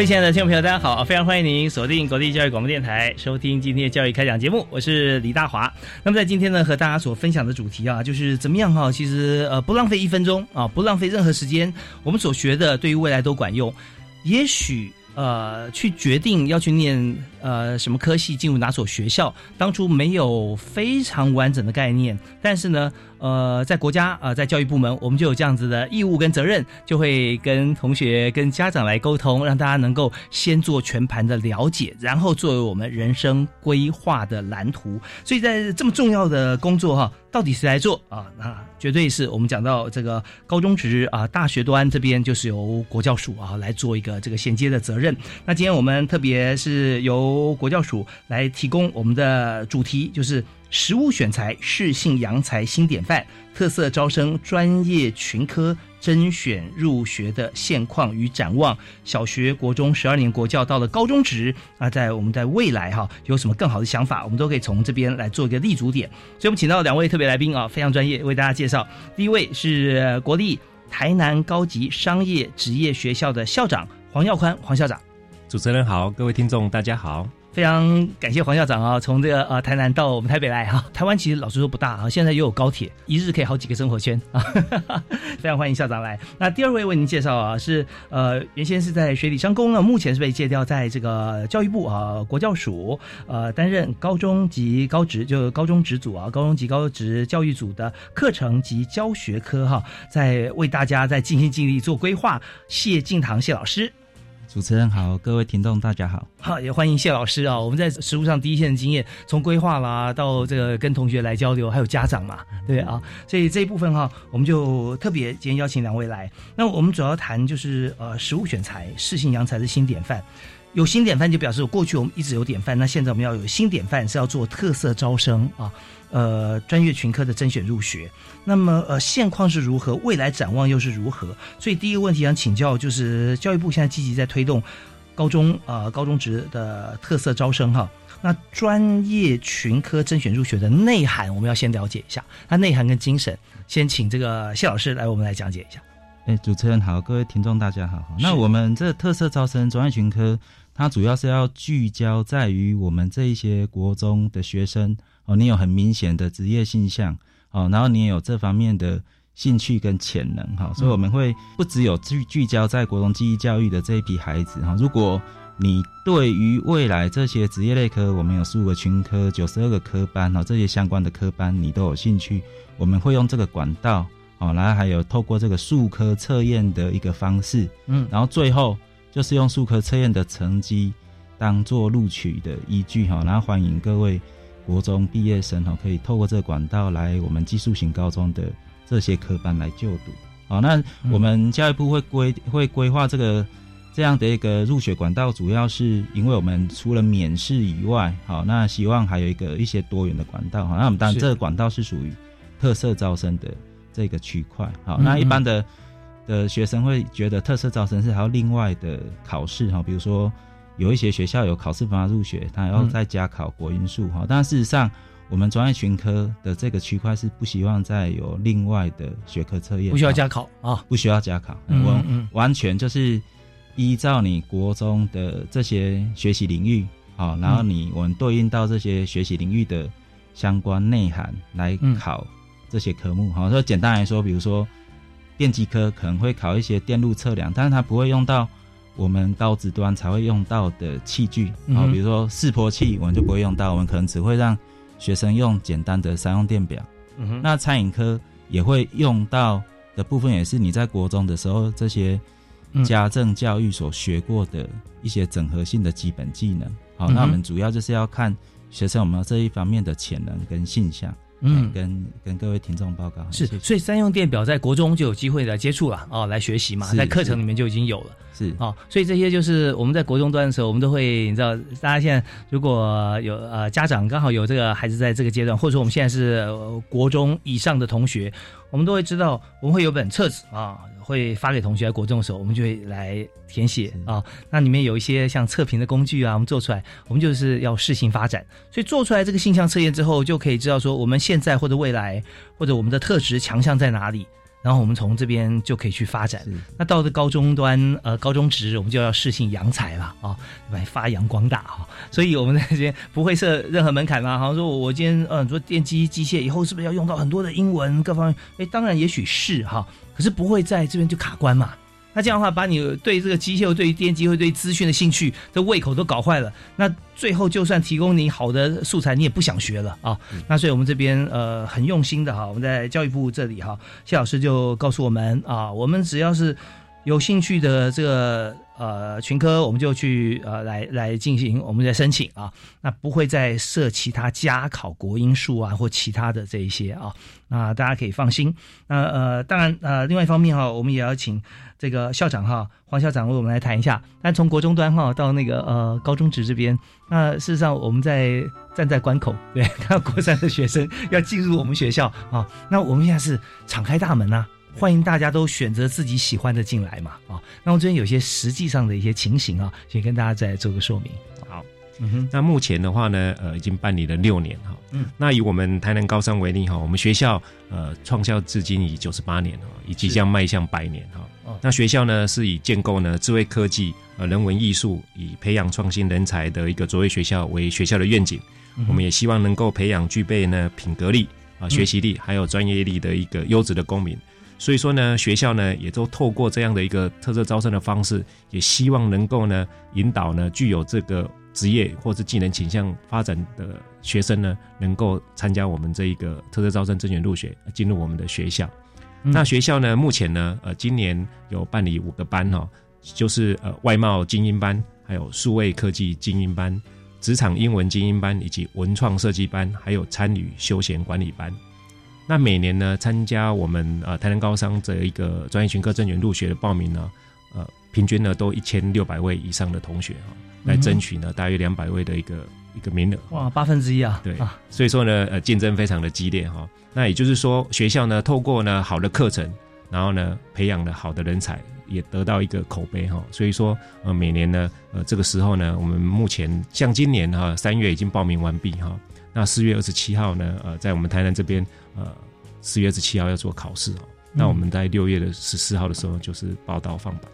各位亲爱的听众朋友，大家好！非常欢迎您锁定国立教育广播电台，收听今天的教育开讲节目，我是李大华。那么在今天呢，和大家所分享的主题啊，就是怎么样哈，其实呃不浪费一分钟啊，不浪费任何时间，我们所学的对于未来都管用。也许呃，去决定要去念呃什么科系，进入哪所学校，当初没有非常完整的概念，但是呢。呃，在国家啊，在教育部门，我们就有这样子的义务跟责任，就会跟同学、跟家长来沟通，让大家能够先做全盘的了解，然后作为我们人生规划的蓝图。所以在这么重要的工作哈，到底谁来做啊？那绝对是我们讲到这个高中职啊、大学端这边，就是由国教署啊来做一个这个衔接的责任。那今天我们特别是由由国教署来提供我们的主题，就是。实物选材，适性扬才新典范，特色招生专业群科甄选入学的现况与展望。小学、国中十二年国教到了高中职啊，在我们在未来哈有什么更好的想法，我们都可以从这边来做一个立足点。所以，我们请到两位特别来宾啊，非常专业，为大家介绍。第一位是国立台南高级商业职业学校的校长黄耀宽，黄校长。主持人好，各位听众大家好。非常感谢黄校长啊，从这个呃台南到我们台北来哈。台湾其实老实说不大啊，现在又有高铁，一日可以好几个生活圈啊。非常欢迎校长来。那第二位为您介绍啊，是呃原先是在水里商工呢，目前是被借调在这个教育部啊国教署呃担任高中及高职，就高中职组啊，高中及高职教育组的课程及教学科哈，在为大家在尽心尽力做规划。谢敬堂谢老师。主持人好，各位听众大家好，好也欢迎谢老师啊！我们在实务上第一线的经验，从规划啦到这个跟同学来交流，还有家长嘛，对啊，所以这一部分哈，我们就特别今天邀请两位来。那我们主要谈就是呃，实物选材，适性扬才是新典范。有新典范就表示过去我们一直有典范，那现在我们要有新典范，是要做特色招生啊。呃，专业群科的甄选入学，那么呃，现况是如何？未来展望又是如何？所以第一个问题想请教，就是教育部现在积极在推动高中呃高中职的特色招生哈。那专业群科甄选入学的内涵，我们要先了解一下它内涵跟精神。先请这个谢老师来，我们来讲解一下。哎，主持人好，各位听众大家好。那我们这特色招生专业群科，它主要是要聚焦在于我们这一些国中的学生。哦，你有很明显的职业性向，哦，然后你也有这方面的兴趣跟潜能，哈，所以我们会不只有聚聚焦在国中记忆教育的这一批孩子，哈，如果你对于未来这些职业类科，我们有十五个群科、九十二个科班，哈，这些相关的科班你都有兴趣，我们会用这个管道，哦，然后还有透过这个数科测验的一个方式，嗯，然后最后就是用数科测验的成绩当做录取的依据，哈，然后欢迎各位。国中毕业生哈，可以透过这个管道来我们技术型高中的这些科班来就读。好，那我们教育部会规会规划这个这样的一个入学管道，主要是因为我们除了免试以外，好，那希望还有一个一些多元的管道。好，那我们当然这个管道是属于特色招生的这个区块。好，那一般的的学生会觉得特色招生是还要另外的考试哈，比如说。有一些学校有考试方法入学，他要再加考国英数哈。但事实上，我们专业群科的这个区块是不希望再有另外的学科测验，不需要加考啊，不需要加考，我完全就是依照你国中的这些学习领域好，然后你我们对应到这些学习领域的相关内涵来考这些科目好。说简单来说，比如说电机科可能会考一些电路测量，但是它不会用到我们高职端才会用到的器具，嗯然后比如说示波器，我们就不会用到，我们可能只会让学生用简单的三用电表。嗯，那餐饮科也会用到的部分，也是你在国中的时候这些嗯家政教育所学过的一些整合性的基本技能。好，那我们主要就是要看学生有没有这一方面的潜能跟现象。嗯。跟跟各位听众报告。是所以三用电表在国中就有机会来接触了哦，来学习嘛，在课程里面就已经有了。是哦，所以这些就是我们在国中端的时候，我们都会，你知道，大家现在如果有呃家长刚好有这个孩子在这个阶段，或者说我们现在是、呃国中以上的同学，我们都会知道，我们会有本册子啊，会发给同学。在国中的时候，我们就会来填写啊，那里面有一些像测评的工具啊，我们做出来，我们就是要适性发展。所以做出来这个性向测验之后，就可以知道说我们现在或者未来或者我们的特质强项在哪里。然后我们从这边就可以去发展。那到了高中端，呃，高中职我们就要适性扬才了啊，把它发扬光大哈。所以我们在这边不会设任何门槛嘛，好像说我我今天呃做电机机械以后是不是要用到很多的英文各方面？哎，当然也许是哈，可是不会在这边就卡关嘛。那这样的话，把你对这个机械、对于电机、会对资讯的兴趣的胃口都搞坏了，那最后就算提供你好的素材，你也不想学了啊。那所以我们这边呃很用心的哈，我们在教育部这里哈，谢老师就告诉我们啊，我们只要是有兴趣的这个呃群科，我们就去呃来来进行我们的申请啊，那不会再设其他加考国英数啊或其他的这一些啊，那大家可以放心。那呃当然呃另外一方面哈，我们也要请这个校长哈黄校长为我们来谈一下。但从国中端哈到那个呃高中职这边，那事实上我们在站在关口，对，看到国三的学生要进入我们学校啊，那我们现在是敞开大门呐、欢迎大家都选择自己喜欢的进来嘛啊。那我这边有些实际上的一些情形啊，先跟大家再做个说明。好，嗯哼，那目前的话呢，呃，已经办理了六年哈。嗯，那以我们台南高三为例哈，我们学校呃创校至今已九十八年哈，已即将迈向百年哈。哦那学校呢是以建构呢智慧科技、呃人文艺术，以培养创新人才的一个卓越学校为学校的愿景。嗯我们也希望能够培养具备呢品格力啊、学习力还有专业力的一个优质的公民。所以说呢，学校呢也都透过这样的一个特色招生的方式，也希望能够呢引导呢具有这个职业或是技能倾向发展的学生呢，能够参加我们这一个特色招生甄选入学，进入我们的学校。嗯那学校呢，目前呢，呃，今年有办理五个班哈、就是呃外贸精英班，还有数位科技精英班、职场英文精英班，以及文创设计班，还有参与休闲管理班。那每年呢，参加我们呃台南高商这一个专业群科甄选入学的报名呢，呃，平均呢都一千六百位以上的同学哈、来争取呢大约两百位的一个一个名额。哇，八分之一啊，对啊，所以说呢，呃，竞争非常的激烈哈、那也就是说，学校呢，透过呢好的课程，然后呢，培养了好的人才，也得到一个口碑哈、所以说，呃，每年呢，呃，这个时候呢，我们目前像今年哈、三月已经报名完毕哈、那四月二十七号呢，呃，在我们台南这边，呃，四月二十七号要做考试哦。那我们在六月的十四号的时候就是报道放榜。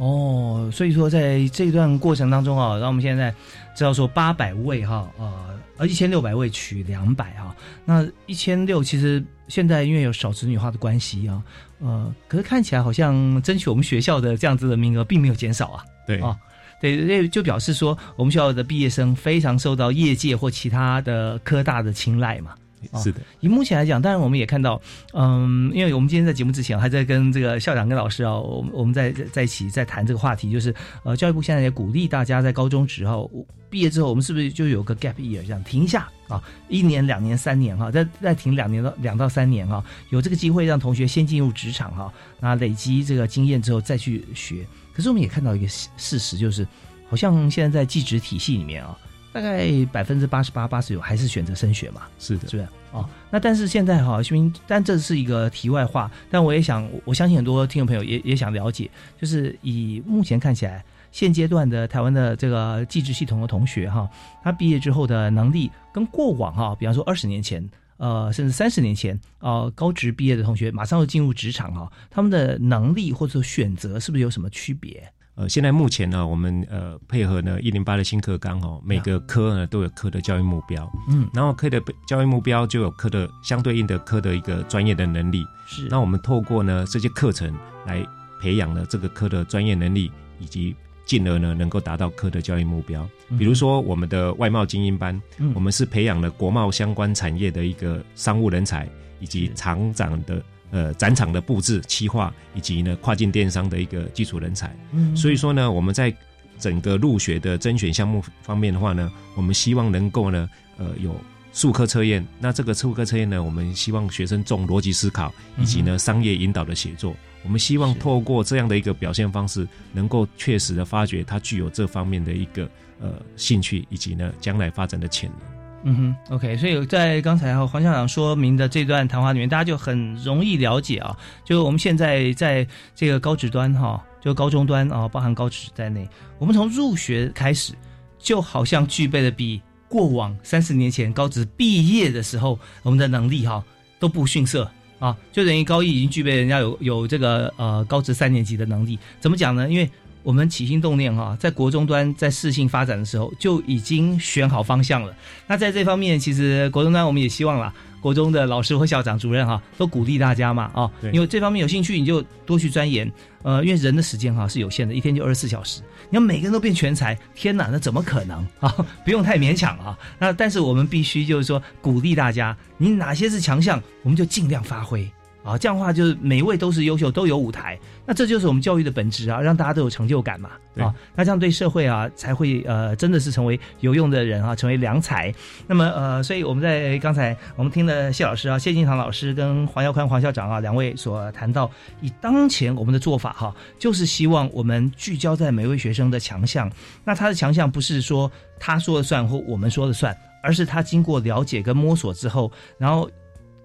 哦，所以说在这段过程当中啊，让我们现在知道说八百位哈，呃，呃一千六百位取两百哈，那一千六其实现在因为有少子女化的关系啊，呃，可是看起来好像争取我们学校的这样子的名额并没有减少啊，对啊对，这就表示说我们学校的毕业生非常受到业界或其他的科大的青睐嘛。哦是的，以目前来讲，当然我们也看到，嗯，因为我们今天在节目之前还在跟这个校长跟老师啊，我们我们在在在一起在谈这个话题，就是呃，教育部现在也鼓励大家在高中之后毕业之后，我们是不是就有个 gap year 这样停一下啊，一年、两年、三年哈，再再停两年到两到三年哈，有这个机会让同学先进入职场哈，那累积这个经验之后再去学。可是我们也看到一个事事实，就是好像现在在技职体系里面啊，大概百分之八十八、八十九还是选择升学嘛。是的，是不是？哦，那但是现在哈，徐明，但这是一个题外话，但我也想，我相信很多听众朋友也也想了解，就是以目前看起来，现阶段的台湾的这个技职系统的同学哈，他毕业之后的能力跟过往哈，比方说二十年前。呃，甚至三十年前，呃，高职毕业的同学马上就进入职场哈，他们的能力或者说选择是不是有什么区别？呃，现在目前呢，我们呃配合呢一零八的新课纲哦，每个科呢都有科的教育目标，嗯，然后科的教育目标就有科的相对应的科的一个专业的能力。是。那我们透过呢这些课程来培养了这个科的专业能力，以及进而呢能够达到科的教育目标。比如说我们的外贸精英班，嗯。我们是培养了国贸相关产业的一个商务人才，以及厂长的呃展场的布置、企划，以及呢跨境电商的一个基础人才。嗯所以说呢，我们在整个入学的甄选项目方面的话呢，我们希望能够呢，呃，有数科测验。那这个数科测验呢，我们希望学生重逻辑思考，以及呢商业引导的写作。我们希望透过这样的一个表现方式，能够确实的发掘他具有这方面的一个呃兴趣，以及呢将来发展的潜能。嗯哼，OK，所以在刚才哈黄校长说明的这段谈话里面，大家就很容易了解啊，就我们现在在这个高职端哈，就高中端啊，包含高职在内，我们从入学开始，就好像具备了比过往三十年前高职毕业的时候我们的能力哈都不逊色啊，就等于高一已经具备人家有有这个呃高职三年级的能力，怎么讲呢？因为我们起心动念哈，在国中端在适性发展的时候就已经选好方向了。那在这方面，其实国中端我们也希望啦，国中的老师或校长、主任哈，都鼓励大家嘛，哦，因为这方面有兴趣，你就多去钻研。呃，因为人的时间哈是有限的，一天就二十四小时，你要每个人都变全才，天哪，那怎么可能啊？不用太勉强啊。那但是我们必须就是说鼓励大家，你哪些是强项，我们就尽量发挥。啊，这样的话就是每一位都是优秀，都有舞台，那这就是我们教育的本质啊，让大家都有成就感嘛。啊，那这样对社会啊才会呃真的是成为有用的人啊，成为良才。那么呃，所以我们在刚才我们听了谢老师啊，谢金堂老师跟黄耀宽黄校长啊两位所谈到，以当前我们的做法哈、就是希望我们聚焦在每位学生的强项。那他的强项不是说他说了算或我们说了算，而是他经过了解跟摸索之后，然后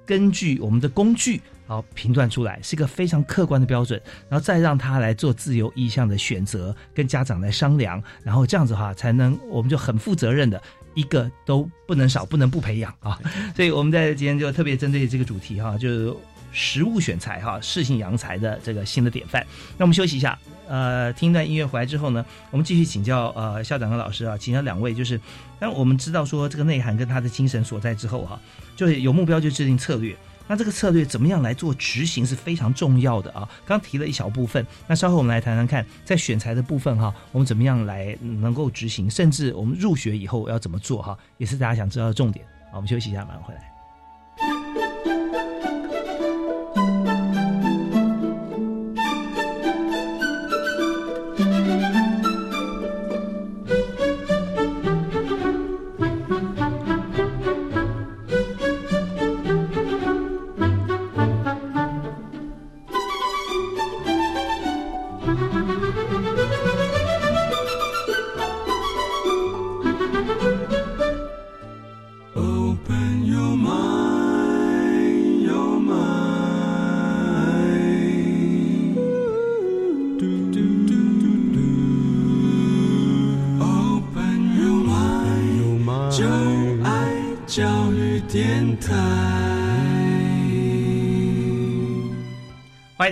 根据我们的工具。好评断出来是一个非常客观的标准，然后再让他来做自由意向的选择，跟家长来商量，然后这样子的话才能我们就很负责任的，一个都不能少，不能不培养啊。所以我们在今天就特别针对这个主题哈，就是实物选材哈，适性扬才的这个新的典范。那我们休息一下，呃，听一段音乐回来之后呢，我们继续请教呃校长和老师啊，请教两位，就是当我们知道说这个内涵跟他的精神所在之后哈，就是有目标就制定策略。那这个策略怎么样来做执行是非常重要的啊！刚提了一小部分，那稍后我们来谈谈看，在选材的部分哈，我们怎么样来能够执行，甚至我们入学以后要怎么做哈，也是大家想知道的重点。好，我们休息一下，马上回来。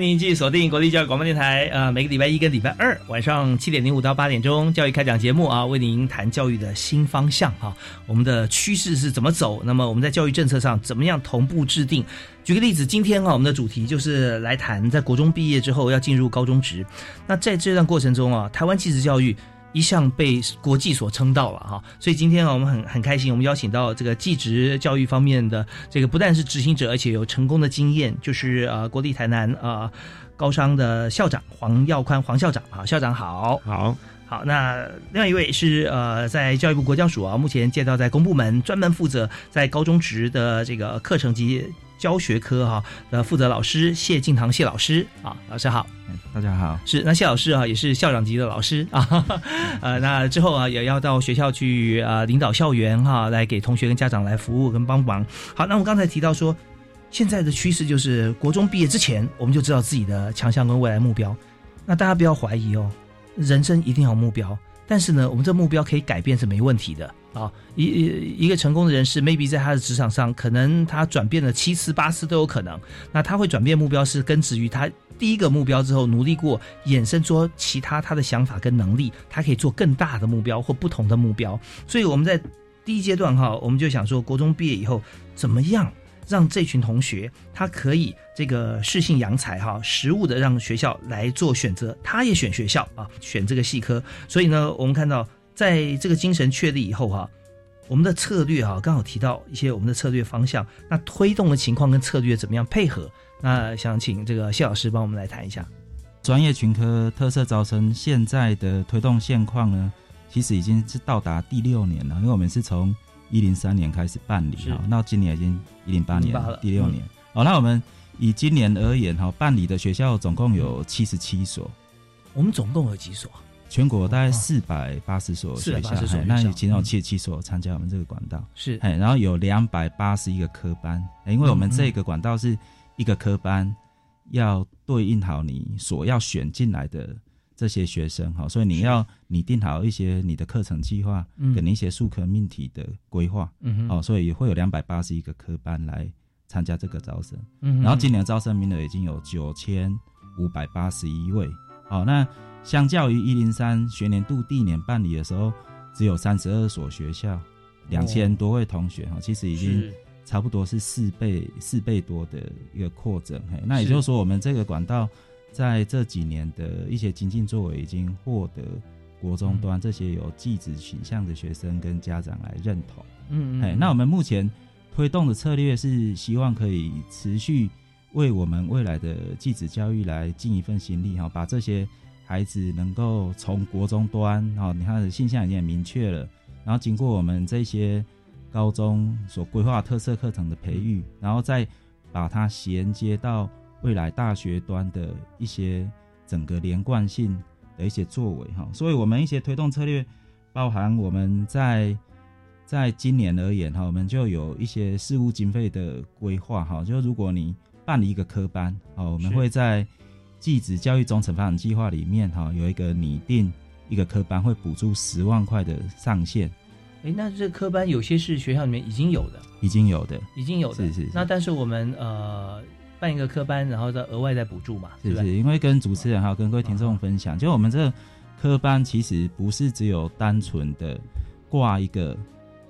您继续锁定国立教育广播电台，呃，每个礼拜一跟礼拜二晚上七点零五到八点钟，教育开讲节目啊，为您谈教育的新方向啊、我们的趋势是怎么走？那么我们在教育政策上怎么样同步制定？举个例子，今天啊，我们的主题就是来谈在国中毕业之后要进入高中职，那在这段过程中啊，台湾技职教育。一向被国际所称道了哈，所以今天啊，我们很很开心，我们邀请到这个技职教育方面的这个不但是执行者，而且有成功的经验，就是呃国立台南呃高商的校长黄耀宽黄校长啊，校长好。好，好，那另外一位是呃，在教育部国教署啊，目前借调在公部门，专门负责在高中职的这个课程及教学科哈、的负责老师谢敬堂谢老师啊，老师好。哎大家好，是，那谢老师啊，也是校长级的老师啊，呃，那之后啊，也要到学校去呃领导校园哈、来给同学跟家长来服务跟帮忙。好，那我刚才提到说，现在的趋势就是国中毕业之前，我们就知道自己的强项跟未来目标。那大家不要怀疑哦，人生一定要有目标，但是呢，我们这目标可以改变是没问题的啊，一一个成功的人士，maybe 在他的职场上，可能他转变了七次八次都有可能。那他会转变目标是根植于他第一个目标之后努力过，衍生出其他他的想法跟能力，他可以做更大的目标或不同的目标。所以我们在第一阶段哈，我们就想说，国中毕业以后怎么样？让这群同学他可以这个适性扬才哈，实物的让学校来做选择，他也选学校啊，选这个系科。所以呢，我们看到在这个精神确立以后哈，我们的策略哈，刚好提到一些我们的策略方向，那推动的情况跟策略怎么样配合？那想请这个谢老师帮我们来谈一下专业群科特色招生现在的推动现况呢？其实已经是到达第六年了，因为我们是从。一零三年开始办理哈，那今年已经一零八年第六年。哦，那我们以今年而言哈，办理的学校总共有七十七所。我们总共有几所？全国大概四百八十所学校，那其中有七十七所参加我们这个管道。是，哎，然后有两百八十一个科班，因为我们这个管道是一个科班要对应好你所要选进来的。这些学生哈，所以你要拟定好一些你的课程计划，跟一些数科命题的规划，嗯哦，所以会有两百八十一个科班来参加这个招生，嗯然后今年招生名额已经有九千五百八十一位，好，那相较于一零三学年度第一年办理的时候，只有三十二所学校，两千多位同学哈，其实已经差不多是四倍四倍多的一个扩增，嘿，那也就是说我们这个管道。在这几年的一些精进作为，已经获得国中端这些有继子倾向的学生跟家长来认同。嗯，哎，那我们目前推动的策略是希望可以持续为我们未来的继子教育来尽一份心力哈，把这些孩子能够从国中端哈，你看的现象已经很明确了，然后经过我们这些高中所规划特色课程的培育，然后再把它衔接到。未来大学端的一些整个连贯性的一些作为哈，所以我们一些推动策略，包含我们在在今年而言哈，我们就有一些事务经费的规划哈，就如果你办理一个科班哦，我们会在继子教育中程发展计划里面哈，有一个拟定一个科班会补助十万块的上限。哎，那这科班有些是学校里面已经有的，已经有的，已经有的，是是。那但是我们呃。办一个科班，然后再额外再补助嘛？是不是？因为跟主持人还有跟各位听众分享，就我们这个科班其实不是只有单纯的挂一个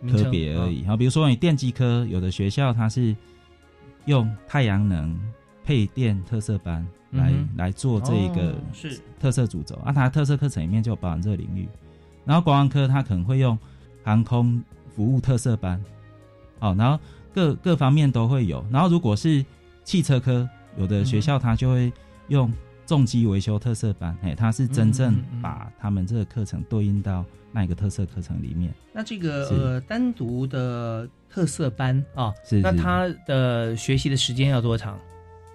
科别而已。好，比如说你电机科，有的学校它是用太阳能配电特色班来来做这一个是。特色主轴，啊，它特色课程里面就有包含这个领域。然后国安科它可能会用航空服务特色班，好，然后各各方面都会有。然后如果是汽车科有的学校，它就会用重机维修特色班，哎，它是真正把他们这个课程对应到那一个特色课程里面。那这个呃单独的特色班啊，是那他的学习的时间要多长？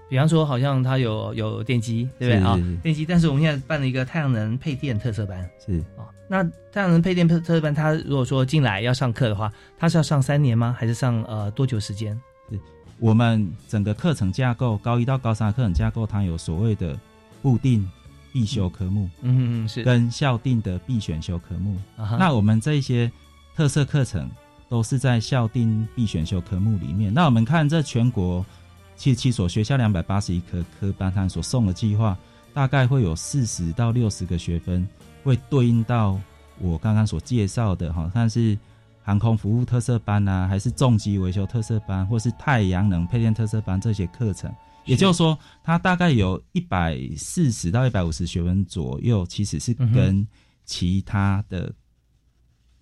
比方说，好像它有有电机，对不对啊？电机，但是我们现在办了一个太阳能配电特色班，是啊。那太阳能配电特特色班，它如果说进来要上课的话，它是要上三年吗？还是上呃多久时间？我们整个课程架构，高一到高三的课程架构，它有所谓的固定必修科目，嗯嗯是，跟校定的必选修科目。那我们这些特色课程都是在校定必选修科目里面。那我们看这全国七十七所学校两百八十一科科班，它所送的计划，大概会有四十到六十个学分，会对应到我刚刚所介绍的哈，看是。航空服务特色班呐，还是重机维修特色班，或是太阳能配电特色班这些课程，也就是说，它大概有一百四十到一百五十学分左右，其实是跟其他的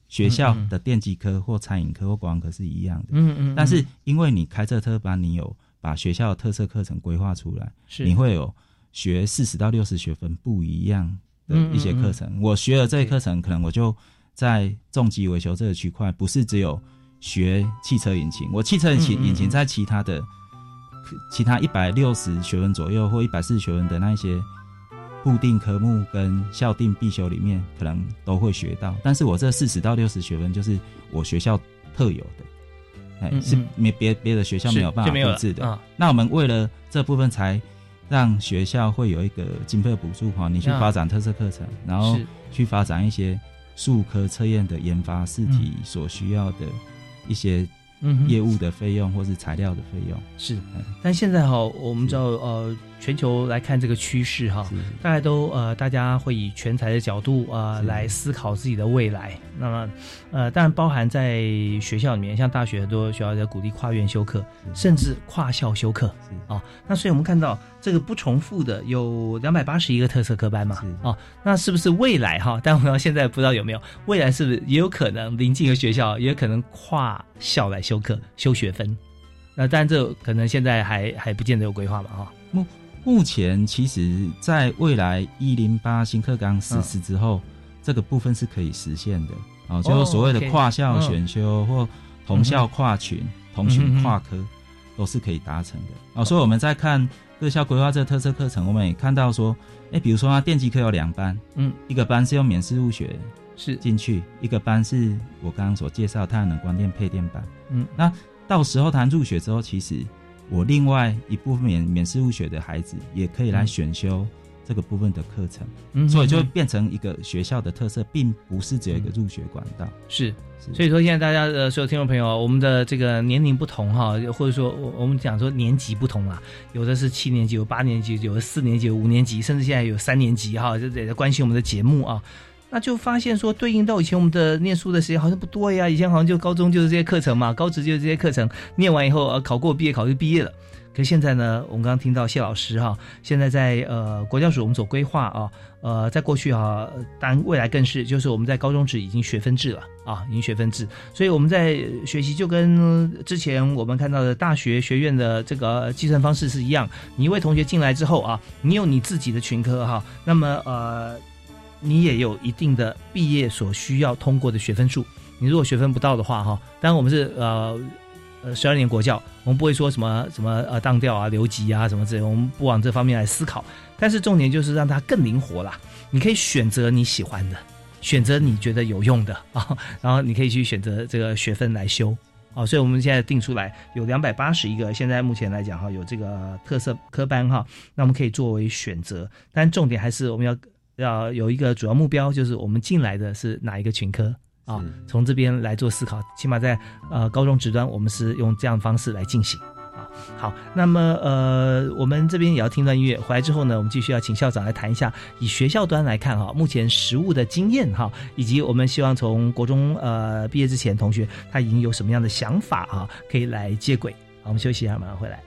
学校的电机科或餐饮科或广科是一样的。嗯嗯。但是因为你开这特班，你有把学校的特色课程规划出来，是你会有学四十到六十学分不一样的一些课程。我学了这些课程，可能我就。在重机维修这个区块，不是只有学汽车引擎。我汽车引擎引擎在其他的其他一百六十学分左右或一百四十学分的那一些固定科目跟校定必修里面，可能都会学到。但是我这四十到六十学分就是我学校特有的，哎，是没别别的学校没有办法复制的。那我们为了这部分，才让学校会有一个经费补助哈，你去发展特色课程，然后去发展一些。数科测验的研发试题所需要的一些嗯业务的费用或是材料的费用。是嗯，但现在哈，我们知道呃，全球来看这个趋势哈，大家都呃，大家会以全才的角度呃来思考自己的未来。那么呃，当然包含在学校里面，像大学很多学校在鼓励跨院修课，甚至跨校修课啊哦。那所以我们看到这个不重复的有两百八十一个特色科班嘛啊哦，那是不是未来哈？但我们现在不知道有没有未来是不是也有可能临近一个学校也有可能跨校来修课修学分？那当然这可能现在还还不见得有规划嘛哈。目前其实，在未来一零八新课纲实施之后，这个部分是可以实现的。哦，就是所谓的跨校嗯选修或同校跨群、同群跨科，都是可以达成的。哦。所以我们在看各校规划这个特色课程，我们也看到说，哎，比如说它电机科有两班，嗯，一个班是用免试入学是。进去，一个班是我刚刚所介绍太阳能光电配电班。嗯，那到时候他入学之后，其实我另外一部分免免试入学的孩子也可以来选修这个部分的课程，嗯所以就变成一个学校的特色，并不是只有一个入学管道。是。是所以说，现在大家的所有听众朋友，我们的这个年龄不同哈，或者说我我们讲说年级不同啦，有的是七年级，有八年级，有的四年级，有五年级，甚至现在有三年级哈，这也在关心我们的节目啊。那就发现说，对应到以前我们的念书的时间好像不多呀，以前好像就高中就是这些课程嘛，高职就是这些课程，念完以后呃考过毕业考就毕业了。可是现在呢，我们刚刚听到谢老师哈，现在在呃国教署我们所规划啊，呃，在过去啊，当然未来更是，就是我们在高中职已经学分制了啊，已经学分制，所以我们在学习就跟之前我们看到的大学学院的这个计算方式是一样。你一位同学进来之后啊，你有你自己的群科哈，那么呃，你也有一定的毕业所需要通过的学分数。你如果学分不到的话哈，当然我们是呃。呃，十二年国教，我们不会说什么什么呃当调啊、留级啊什么之类，我们不往这方面来思考。但是重点就是让它更灵活啦，你可以选择你喜欢的，选择你觉得有用的啊，然后你可以去选择这个学分来修啊。所以我们现在定出来有两百八十一个，现在目前来讲哈，有这个特色科班哈，那我们可以作为选择。但重点还是我们要要有一个主要目标，就是我们进来的是哪一个群科。啊，从这边来做思考，起码在呃高中职端，我们是用这样的方式来进行啊。好，那么呃，我们这边也要听段音乐，回来之后呢，我们继续要请校长来谈一下，以学校端来看哈，目前实务的经验哈，以及我们希望从国中呃毕业之前，同学他已经有什么样的想法啊，可以来接轨。好，我们休息一下，马上回来。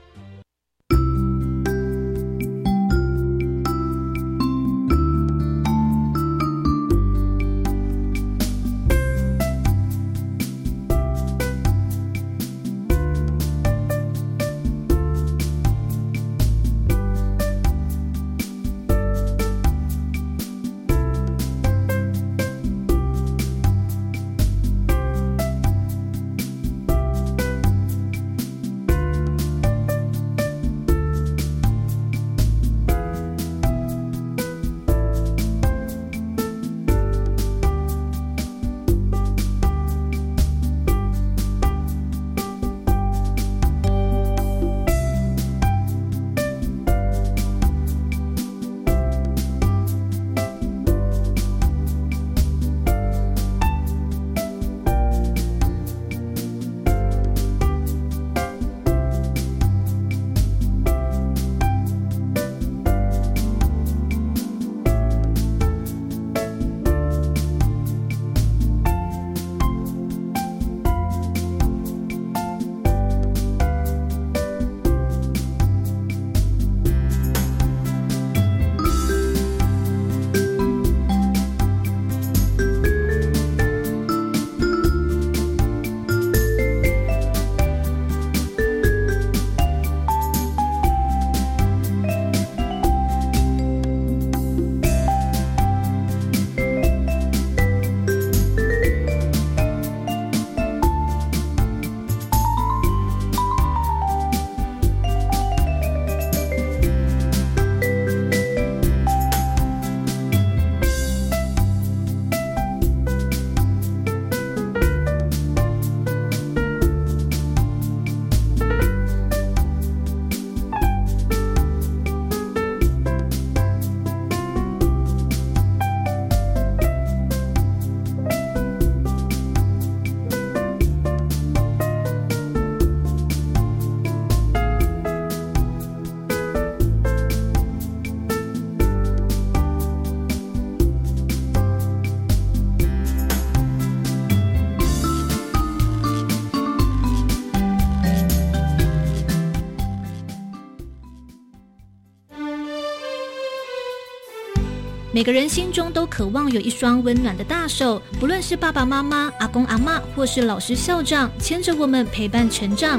每个人心中都渴望有一双温暖的大手，不论是爸爸妈妈、阿公阿妈，或是老师校长，牵着我们陪伴成长。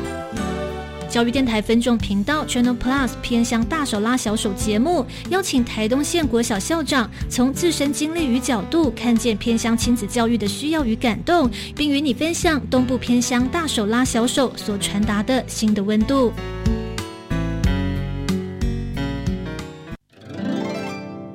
教育电台分众频道 Channel Plus 偏向大手拉小手节目，邀请台东县国小校长从自身经历与角度，看见偏乡亲子教育的需要与感动，并与你分享东部偏乡大手拉小手所传达的新的温度。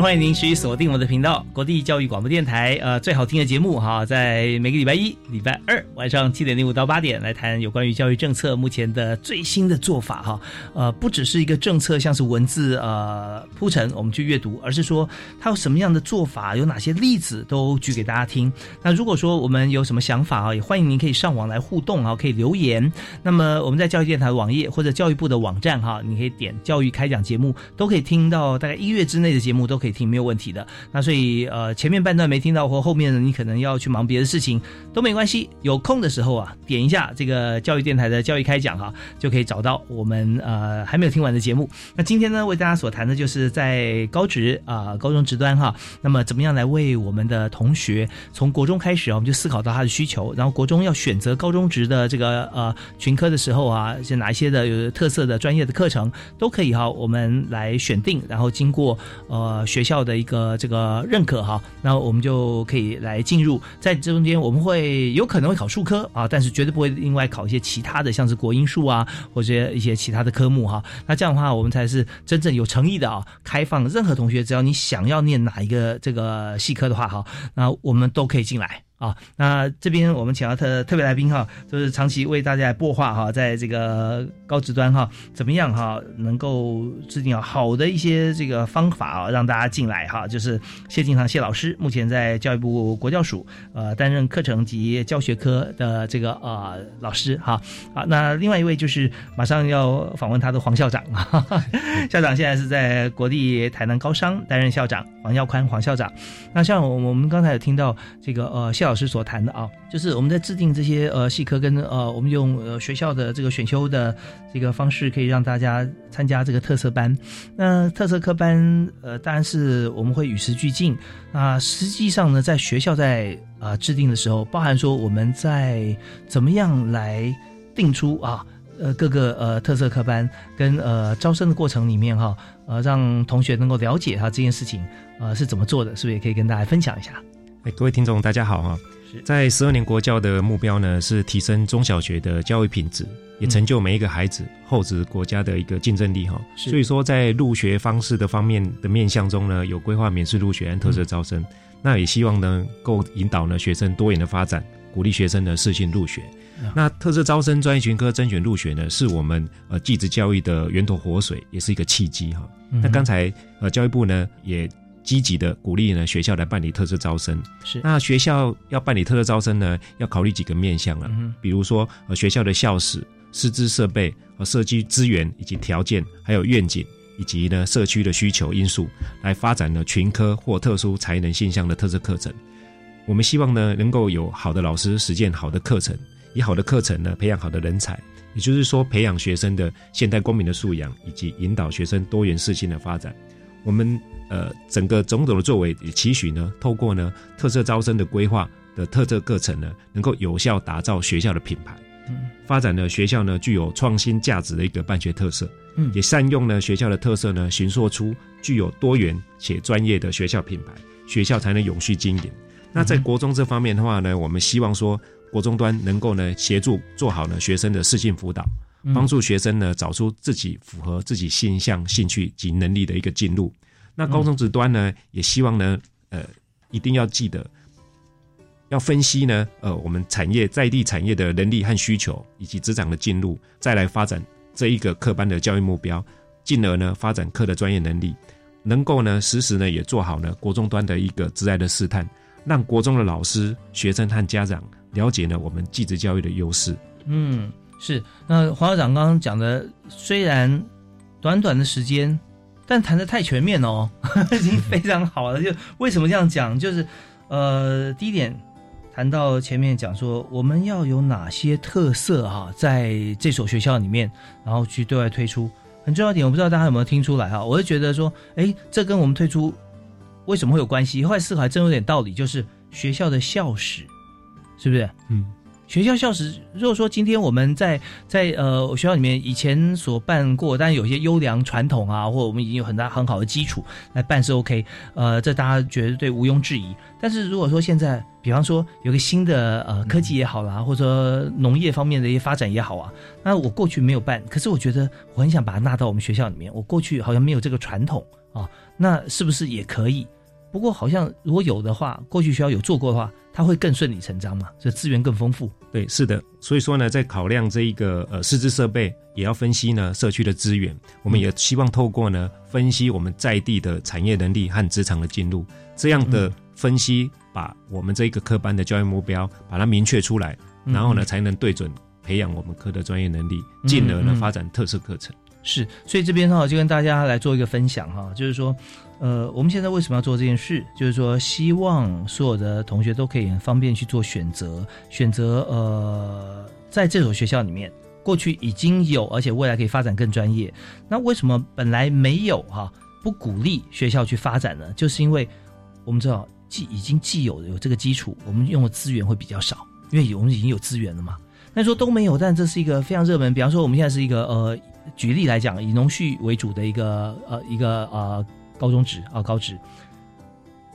欢迎您持续锁定我的频道——国际教育广播电台。呃，最好听的节目哈，在每个礼拜一、礼拜二晚上七点零五到八点来谈有关于教育政策目前的最新的做法哈。呃，不只是一个政策，像是文字呃铺陈我们去阅读，而是说它有什么样的做法，有哪些例子都举给大家听。那如果说我们有什么想法啊，也欢迎您可以上网来互动啊，可以留言。那么我们在教育电台网页或者教育部的网站哈，你可以点教育开讲节目，都可以听到大概一月之内的节目都。可以可以听，没有问题的。那所以呃，前面半段没听到，或后面呢你可能要去忙别的事情，都没关系。有空的时候啊，点一下这个教育电台的教育开讲哈，就可以找到我们呃还没有听完的节目。那今天呢，为大家所谈的就是在高职啊，高中职端哈，那么怎么样来为我们的同学从国中开始啊，我们就思考到他的需求，然后国中要选择高中职的这个呃群科的时候啊，是哪一些的有特色的专业的课程都可以哈，我们来选定，然后经过呃。学校的一个这个认可哈，那我们就可以来进入，在这中间我们会有可能会考数科啊，但是绝对不会另外考一些其他的，像是国英数啊，或者一些其他的科目哈。那这样的话，我们才是真正有诚意的啊，开放任何同学，只要你想要念哪一个这个系科的话哈，那我们都可以进来。啊，那这边我们请到特特别来宾哈，就是长期为大家播话哈，在这个高职端哈，怎么样哈，能够制定好的一些这个方法啊，让大家进来哈，就是谢敬堂谢老师，目前在教育部国教署呃担任课程及教学科的这个呃老师哈，啊，那另外一位就是马上要访问他的黄校长啊，校长现在是在国立台南高商担任校长，黄耀宽黄校长，那像我们刚才有听到这个呃校。老师所谈的啊，就是我们在制定这些呃系科跟呃，我们用呃学校的这个选修的这个方式，可以让大家参加这个特色班。那特色科班呃，当然是我们会与时俱进。那实际上呢，在学校在啊制定的时候，包含说我们在怎么样来定出啊呃各个呃特色科班跟呃招生的过程里面哈呃让同学能够了解哈这件事情呃是怎么做的，是不是也可以跟大家分享一下？哎，各位听众，大家好哈！在十二年国教的目标呢，是提升中小学的教育品质，也成就每一个孩子厚植国家的一个竞争力哈。所以说，在入学方式的方面的面向中呢，有规划免试入学和特色招生，那也希望能够引导呢学生多元的发展。鼓励学生呢适性入学。那特色招生专业群科甄选入学呢，是我们呃继职教育的源头活水，也是一个契机哈。那刚才呃教育部呢也积极的鼓励呢学校来办理特色招生。是那学校要办理特色招生呢，要考虑几个面向啊，比如说呃学校的校史、师资设备和设计资源以及条件，还有愿景以及呢社区的需求因素，来发展呢群科或特殊才能现象的特色课程。我们希望呢能够有好的老师实践好的课程。以好的课程呢，培养好的人才，也就是说，培养学生的现代公民的素养，以及引导学生多元适性的发展。我们呃，整个种种的作为，也期许呢，透过呢特色招生的规划的特色课程呢，能够有效打造学校的品牌，嗯，发展呢学校呢具有创新价值的一个办学特色，嗯，也善用呢学校的特色呢，形塑出具有多元且专业的学校品牌，学校才能永续经营。那在国中这方面的话呢，我们希望说。国中端能够呢协助做好呢学生的适性辅导，帮助学生呢找出自己符合自己性向、兴趣及能力的一个进路。那高中职端呢，也希望呢，呃，一定要记得要分析呢，呃，我们产业在地产业的能力和需求，以及职场的进入，再来发展这一个课班的教育目标，进而呢发展课的专业能力，能够呢实时呢也做好呢国中端的一个职爱的试探，让国中的老师、学生和家长。了解呢，我们继职教育的优势。嗯，是。那黄校长刚刚讲的，虽然短短的时间，但谈的太全面哦，已经非常好了。就为什么这样讲？就是呃，第一点谈到前面讲说，我们要有哪些特色哈，在这所学校里面，然后去对外推出。很重要一点，我不知道大家有没有听出来哈？我就觉得说，哎，这跟我们推出为什么会有关系？后来思考还真有点道理，就是学校的校史。是不是？嗯，学校校史，如果说今天我们在在呃学校里面以前所办过，但是有些优良传统啊，或者我们已经有很大很好的基础来办是 OK，呃，这大家绝对毋庸置疑。但是如果说现在，比方说有个新的呃科技也好啦，或者说农业方面的一些发展也好啊，那我过去没有办，可是我觉得我很想把它纳到我们学校里面，我过去好像没有这个传统啊，那是不是也可以？不过好像如果有的话，过去学校有做过的话。它会更顺理成章嘛？这资源更丰富。对，是的。所以说呢，在考量这一个呃师资设备，也要分析呢社区的资源。我们也希望透过呢分析我们在地的产业能力和职场的进入，这样的分析，把我们这一个科班的教育目标把它明确出来，然后呢才能对准培养我们科的专业能力，进而呢发展特色课程。是，所以这边哈就跟大家来做一个分享哈，就是说。呃，我们现在为什么要做这件事？就是说，希望所有的同学都可以很方便去做选择，选择呃，在这所学校里面，过去已经有，而且未来可以发展更专业。那为什么本来没有哈？不鼓励学校去发展呢？就是因为我们知道既已经既有有这个基础，我们用的资源会比较少，因为我们已经有资源了嘛。那说都没有，但这是一个非常热门。比方说，我们现在是一个呃，举例来讲，以农畜为主的一个呃一个呃。高中职啊，高职，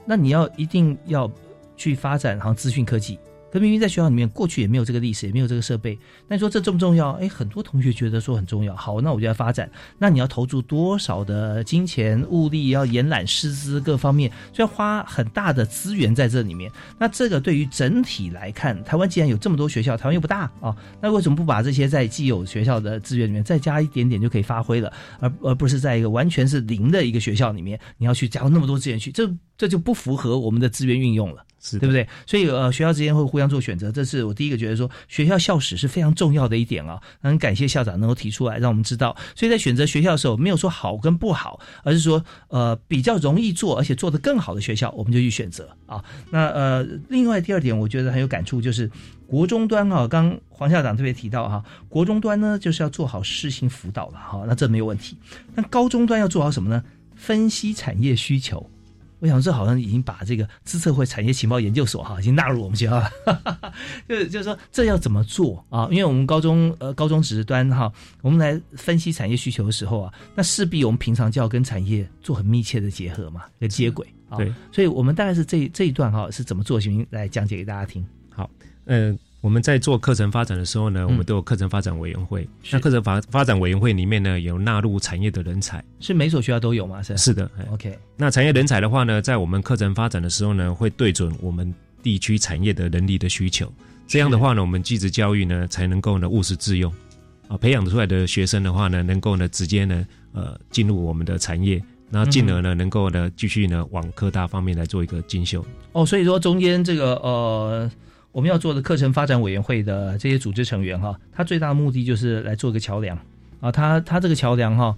那你要一定要去发展好像资讯科技。可明明在学校里面，过去也没有这个历史，也没有这个设备。那你说这重不重要？哎，很多同学觉得说很重要。好，那我就要发展。那你要投注多少的金钱、物力，要延揽师资各方面，就要花很大的资源在这里面。那这个对于整体来看，台湾既然有这么多学校，台湾又不大啊，那为什么不把这些在既有学校的资源里面再加一点点就可以发挥了？而而不是在一个完全是零的一个学校里面，你要去加入那么多资源去？这这就不符合我们的资源运用了。是对不对？所以呃，学校之间会互相做选择，这是我第一个觉得说学校校史是非常重要的一点啊。很感谢校长能够提出来，让我们知道。所以在选择学校的时候，没有说好跟不好，而是说呃比较容易做，而且做得更好的学校，我们就去选择啊。那呃，另外第二点，我觉得很有感触，就是国中端啊，刚黄校长特别提到哈，国中端呢就是要做好师性辅导了哈，那这没有问题。那高中端要做好什么呢？分析产业需求。我想这好像已经把这个资策会产业情报研究所哈已经纳入我们学校了，就是就是说这要怎么做啊？因为我们高中呃高中职端哈，我们来分析产业需求的时候啊，那势必我们平常就要跟产业做很密切的结合嘛，跟接轨啊。对，所以我们大概是这这一段哈是怎么做，行来讲解给大家听。好，嗯。我们在做课程发展的时候呢，我们都有课程发展委员会。那课程发发展委员会里面呢，有纳入产业的人才。是每所学校都有吗？是是的。OK。那产业人才的话呢，在我们课程发展的时候呢，会对准我们地区产业的人力的需求，这样的话呢，我们技职教育呢才能够呢务实自用，啊，培养出来的学生的话呢，能够呢直接呢呃进入我们的产业，然后进而呢能够呢继续呢往科大方面来做一个进修。哦，所以说中间这个呃我们要做的课程发展委员会的这些组织成员哈，他最大的目的就是来做个桥梁啊，他他这个桥梁哈，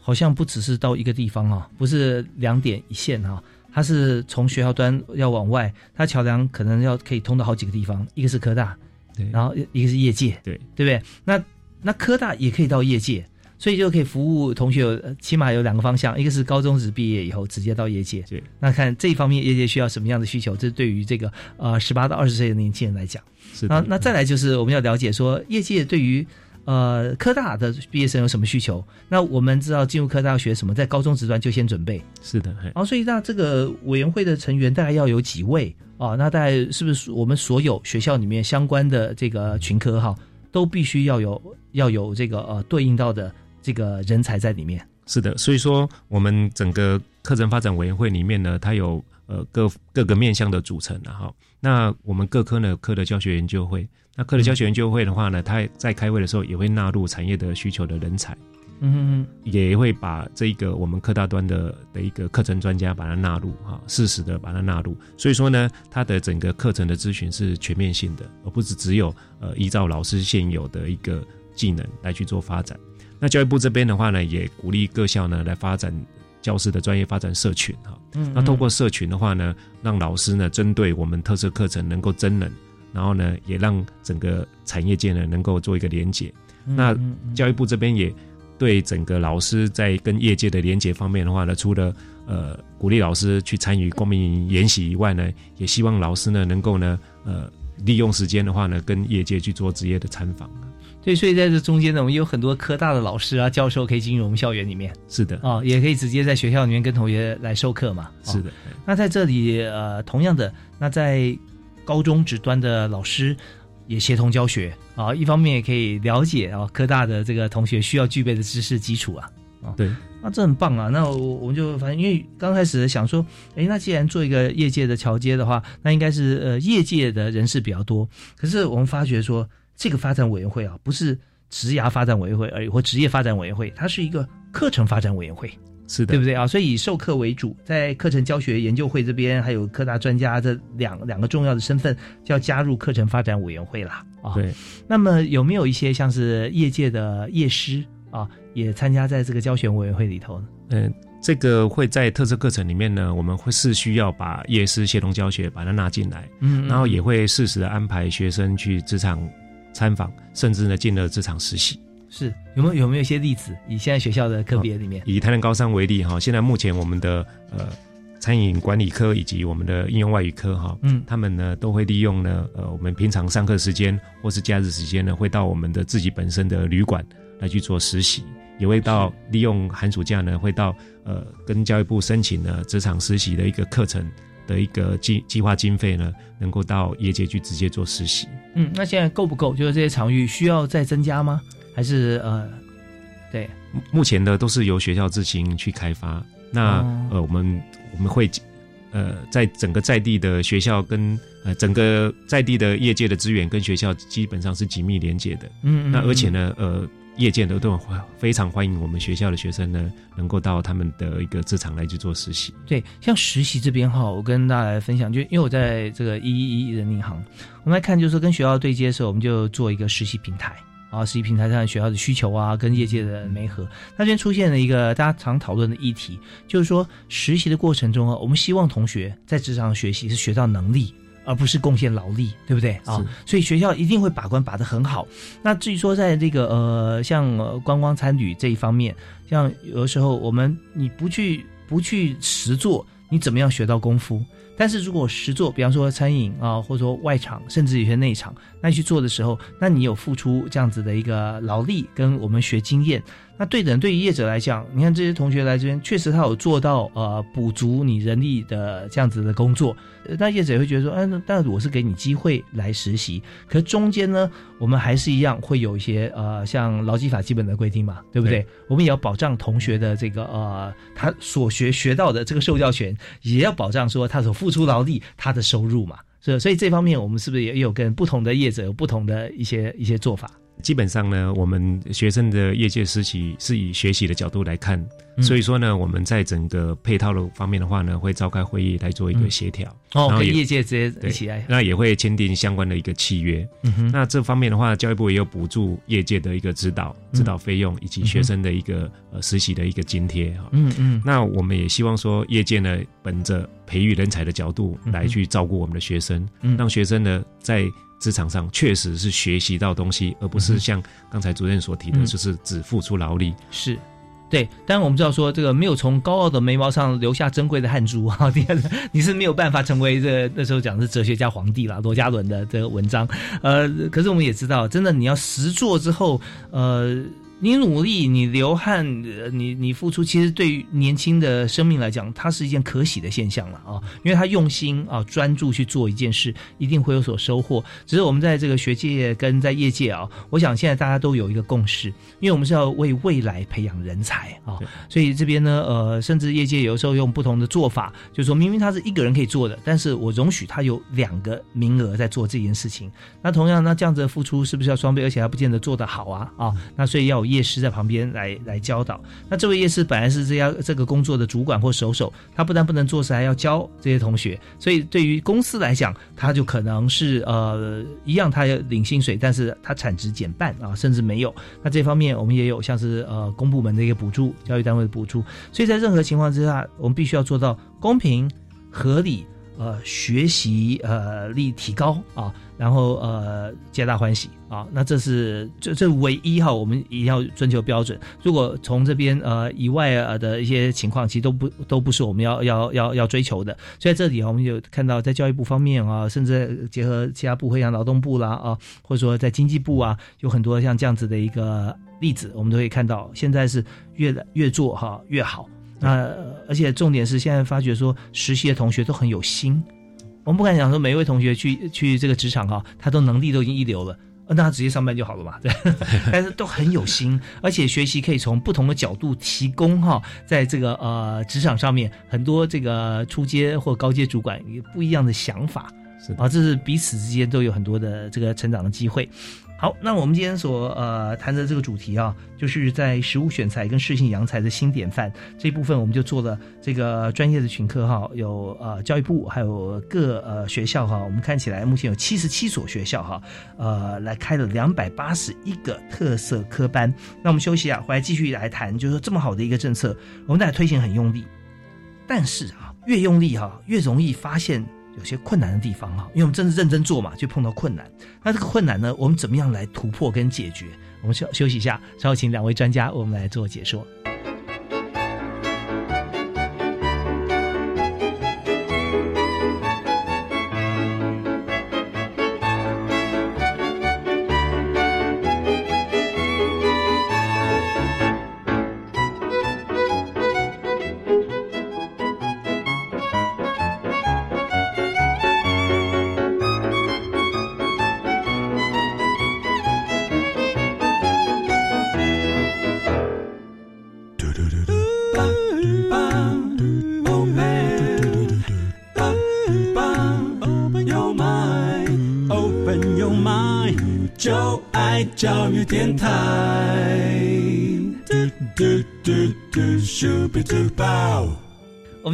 好像不只是到一个地方哈，不是两点一线哈。它是从学校端要往外，它桥梁可能要可以通到好几个地方，一个是科大，对，然后一个是业界，对，对不对？那那科大也可以到业界，所以就可以服务同学有起码有两个方向，一个是高中职毕业以后直接到业界，对，那看这一方面业界需要什么样的需求，这是对于这个呃十八到二十岁的年轻人来讲，是那那再来就是我们要了解说业界对于。呃，科大的毕业生有什么需求？那我们知道进入科大要学什么，在高中职段就先准备。是的，然后所以那这个委员会的成员大概要有几位啊？那大概是不是我们所有学校里面相关的这个群科哈，都必须要有要有这个呃对应到的这个人才在里面？是的，所以说我们整个课程发展委员会里面呢，它有呃各各个面向的组成，然后那我们各科呢科的教学研究会。那科的教学研究会的话呢，它在开会的时候也会纳入产业的需求的人才，嗯，也会把这一个我们科大端的的一个课程专家把它纳入哈，适时的把它纳入。所以说呢，它的整个课程的咨询是全面性的，而不是只有呃依照老师现有的一个技能来去做发展。那教育部这边的话呢，也鼓励各校呢来发展教师的专业发展社群哈。嗯，那透过社群的话呢，让老师呢针对我们特色课程能够真人。然后呢，也让整个产业界呢能够做一个连接。那教育部这边也对整个老师在跟业界的连接方面的话呢，除了呃鼓励老师去参与公民研习以外呢，也希望老师呢能够呢呃利用时间的话呢，跟业界去做职业的参访。对，所以在这中间呢，我们有很多科大的老师啊、教授可以进入我们校园里面。是的，啊，也可以直接在学校里面跟同学来授课嘛。是的。那在这里呃，同样的，那在高中职端的老师也协同教学啊，一方面也可以了解啊科大的这个同学需要具备的知识基础啊啊，对，那这很棒啊。那我我们就反正，因为刚开始想说，哎，那既然做一个业界的桥接的话，那应该是呃业界的人士比较多。可是我们发觉说，这个发展委员会啊，不是职涯发展委员会而已，或职业发展委员会，它是一个课程发展委员会。是的，对不对啊？所以以授课为主，在课程教学研究会这边，还有科大专家这两两个重要的身份，就要加入课程发展委员会啦。啊。对。那么有没有一些像是业界的业师啊，也参加在这个教学委员会里头呢？嗯，这个会在特色课程里面呢，我们会是需要把业师协同教学把它纳进来，嗯，然后也会适时的安排学生去职场参访，甚至呢进了职场实习。是有没有有没有一些例子？以现在学校的科别里面，以台南高三为例哈，现在目前我们的呃餐饮管理科以及我们的应用外语科哈，嗯，他们呢都会利用呢呃我们平常上课时间或是假日时间呢，会到我们的自己本身的旅馆来去做实习，也会到利用寒暑假呢会到呃跟教育部申请呢职场实习的一个课程的一个计计划经费呢，能够到业界去直接做实习。嗯，那现在够不够？就是这些场域需要再增加吗？还是呃，对，目前呢都是由学校自行去开发。那呃，我们我们会呃，在整个在地的学校跟呃整个在地的业界的资源跟学校基本上是紧密连接的。嗯，那而且呢，呃，业界都都非常欢迎我们学校的学生呢，能够到他们的一个职场来去做实习。对，像实习这边哈，我跟大家来分享，就因为我在这个一一一人银行，我们来看，就是说跟学校对接的时候，我们就做一个实习平台。啊，实习平台上学校的需求啊，跟业界的媒合，那这边出现了一个大家常讨论的议题，就是说实习的过程中啊，我们希望同学在职场学习是学到能力，而不是贡献劳力，对不对啊？所以学校一定会把关把得很好。那至于说在这个呃，像观光参旅这一方面，像有的时候我们你不去不去实做，你怎么样学到功夫？但是如果实做，比方说餐饮啊，或者说外场，甚至有些内场，那你去做的时候，那你有付出这样子的一个劳力，跟我们学经验。那对等，对于业者来讲，你看这些同学来这边，确实他有做到呃补足你人力的这样子的工作。那业者也会觉得说，哎，那但我是给你机会来实习，可中间呢，我们还是一样会有一些呃像劳基法基本的规定嘛，对不对？我们也要保障同学的这个呃他所学学到的这个受教权，也要保障说他所付出劳力他的收入嘛。是所以这方面我们是不是也有跟不同的业者有不同的一些一些做法？基本上呢，我们学生的业界实习是以学习的角度来看，嗯所以说呢，我们在整个配套的方面的话呢，会召开会议来做一个协调。哦，跟然后业界直接一起来。那也会签订相关的一个契约。嗯哼那这方面的话，教育部也有补助业界的一个指导、嗯指导费用以及学生的一个呃实习的一个津贴哈。嗯嗯那我们也希望说，业界呢，本着培育人才的角度来去照顾我们的学生，嗯让学生呢在职场上确实是学习到东西，而不是像刚才主任所提的，嗯就是只付出劳力。是。对，当然我们知道说这个没有从高傲的眉毛上留下珍贵的汗珠啊，第二你是没有办法成为这个那时候讲的是哲学家皇帝啦，罗家伦的这个文章，呃，可是我们也知道，真的你要实做之后，呃。你努力，你流汗，呃你你付出，其实对于年轻的生命来讲，它是一件可喜的现象了啊，因为他用心啊，专注去做一件事，一定会有所收获。只是我们在这个学界跟在业界啊，我想现在大家都有一个共识，因为我们是要为未来培养人才啊，所以这边呢，呃，甚至业界有时候用不同的做法，就是说明明他是一个人可以做的，但是我容许他有两个名额在做这件事情。那同样，那这样子的付出是不是要双倍，而且还不见得做得好啊啊？那所以要有夜师在旁边来来教导。那这位夜师本来是这家这个工作的主管或首手，他不但不能做事，还要教这些同学。所以对于公司来讲，他就可能是呃一样，他要领薪水，但是他产值减半啊，甚至没有。那这方面我们也有像是呃公部门的一个补助，教育单位的补助。所以在任何情况之下，我们必须要做到公平合理。呃，学习呃力提高啊，然后呃皆大欢喜啊，那这是这这唯一哈，我们一定要追求标准。如果从这边呃以外呃的一些情况，其实都不都不是我们要要要要追求的。所以在这里啊，我们有看到在教育部方面啊，甚至结合其他部会，像劳动部啦啊，或者说在经济部啊，有很多像这样子的一个例子，我们都可以看到，现在是越越做哈越好。那而且重点是，现在发觉说实习的同学都很有心。我们不敢讲说每一位同学去去这个职场哈，他都能力都已经一流了，呃那他直接上班就好了嘛，对。但是都很有心，而且学习可以从不同的角度提供哈，在这个呃职场上面，很多这个初阶或高阶主管有不一样的想法，是啊，这是彼此之间都有很多的这个成长的机会。好，那我们今天所呃谈的这个主题啊，就是在食物选材跟适性扬才的新典范这部分，我们就做了这个专业的群课哈，有呃教育部还有各呃学校哈，我们看起来目前有七十七所学校哈，呃来开了两百八十一个特色科班。那我们休息啊，回来继续来谈，就是说这么好的一个政策，我们在推行很用力，但是啊越用力哈、越容易发现。有些困难的地方哈，因为我们真的认真做嘛，就碰到困难。那这个困难呢，我们怎么样来突破跟解决？我们休休息一下，稍后请两位专家为我们来做解说。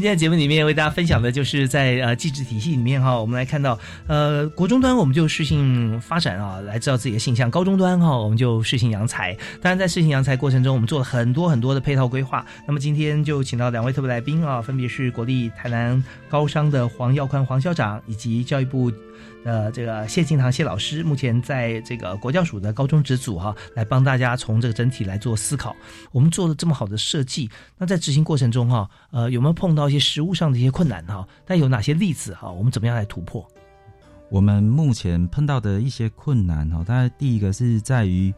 在节目里面为大家分享的就是在呃机制体系里面哈，我们来看到呃国中端我们就适性发展啊，来知道自己的性向；高中端哈我们就适性扬才。当然在适性扬才过程中，我们做了很多很多的配套规划。那么今天就请到两位特别来宾啊，分别是国立台南高商的黄耀宽黄校长，以及教育部。呃，这个谢敬堂谢老师目前在这个国教署的高中职组哈，来帮大家从这个整体来做思考。我们做了这么好的设计，那在执行过程中哈，呃，有没有碰到一些实物上的一些困难哈？但有哪些例子哈？我们怎么样来突破？我们目前碰到的一些困难哈，大概第一个是在于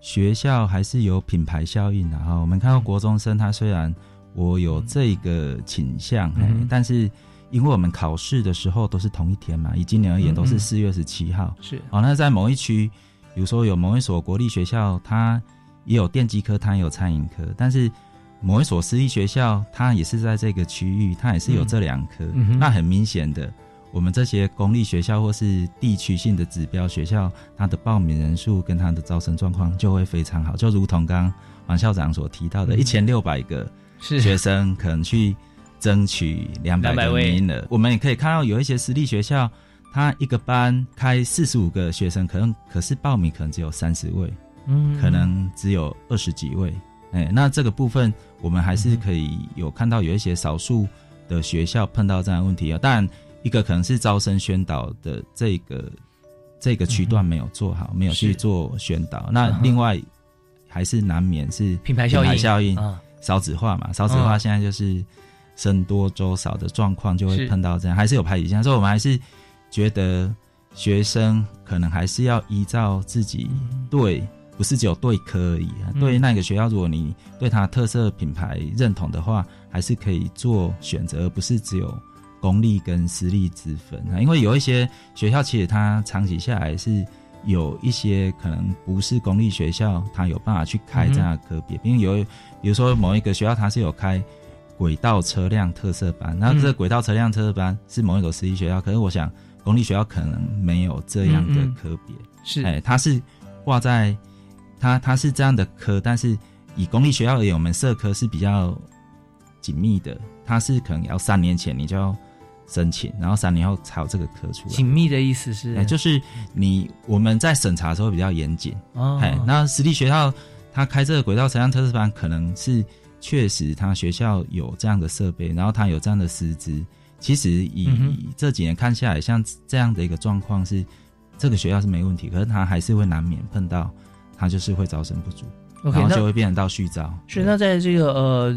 学校还是有品牌效应的哈。我们看到国中生他虽然我有这个倾向，但是。因为我们考试的时候都是同一天嘛，以今年而言都是四月十七号。是。哦，那在某一区，比如说有某一所国立学校，它也有电机科，它也有餐饮科，但是某一所私立学校，它也是在这个区域，它也是有这两科。嗯、那很明显的，我们这些公立学校或是地区性的指标学校，它的报名人数跟它的招生状况就会非常好，就如同刚刚王校长所提到的，嗯。一千六百个是学生可能去争取两百200个位名额。我们也可以看到有一些私立学校，他一个班开四十五个学生，可能可是报名可能只有三十位，嗯可能只有二十几位。哎，那这个部分我们还是可以有看到有一些少数的学校碰到这样的问题啊。当然，一个可能是招生宣导的这个这个区段没有做好，没有去做宣导。那另外还是难免是品牌效应效应啊少子化嘛，少子化嗯现在就是生多粥少的状况，就会碰到这样，还是有排挤现象，所以我们还是觉得学生可能还是要依照自己对，不是只有对科而已啊。嗯对那个学校，如果你对它特色品牌认同的话，还是可以做选择，而不是只有公立跟私立之分啊。因为有一些学校其实它长期下来是。有一些可能不是公立学校，它有办法去开这样的科别，因为有比如说某一个学校它是有开轨道车辆特色班，然后这个轨道车辆特色班是某一所私立学校，可是我想公立学校可能没有这样的科别，是。哎，它是挂在它它是这样的科，但是以公立学校而言，我们社科是比较紧密的，它是可能要三年前你就要申请，然后三年后才有这个科出来。紧密的意思是，哎，就是你我们在审查的时候比较严谨，哦。哎，那私立学校他开这个轨道车辆特色班，可能是确实他学校有这样的设备，然后他有这样的师资。其实以嗯哼这几年看下来，像这样的一个状况是，这个学校是没问题，可是他还是会难免碰到，他就是会招生不足然后就会变成到续招。是那在这个呃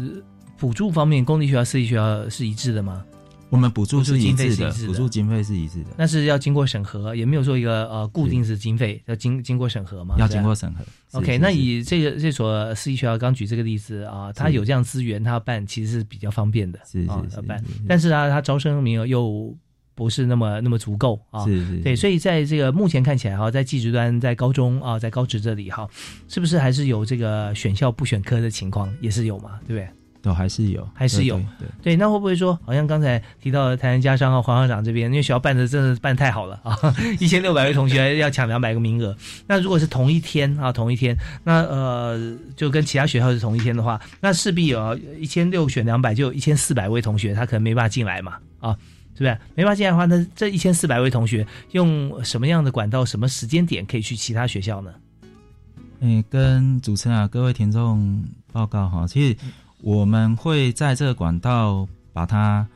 补助方面，公立学校、私立学校是一致的吗？我们补助是一致的补助经费是一致的，那是要经过审核，也没有说一个呃固定式经费，要经经过审核嘛？要经过审核。OK，那以这个这所私立学校刚举这个例子啊，他有这样资源，他要办其实是比较方便的，是是啊是要办。但是啊，他招生名额又不是那么那么足够啊，是是对，所以在这个目前看起来哈，在技职端，在高中啊，在高职这里哈，是不是还是有这个选校不选科的情况，也是有嘛，对不对？都还是有，还是有对那会不会说，好像刚才提到的台南家商和，黄校长这边，因为学校办的真的办太好了啊，一千六百位同学要抢两百个名额。那如果是同一天啊，同一天，那呃，就跟其他学校是同一天的话，那势必有一千六选两百，就有一千四百位同学，他可能没办法进来嘛，啊，是不是？没办法进来的话，那这一千四百位同学用什么样的管道、什么时间点可以去其他学校呢？嗯，跟主持人啊，各位听众报告哈，其实我们会在这个管道把它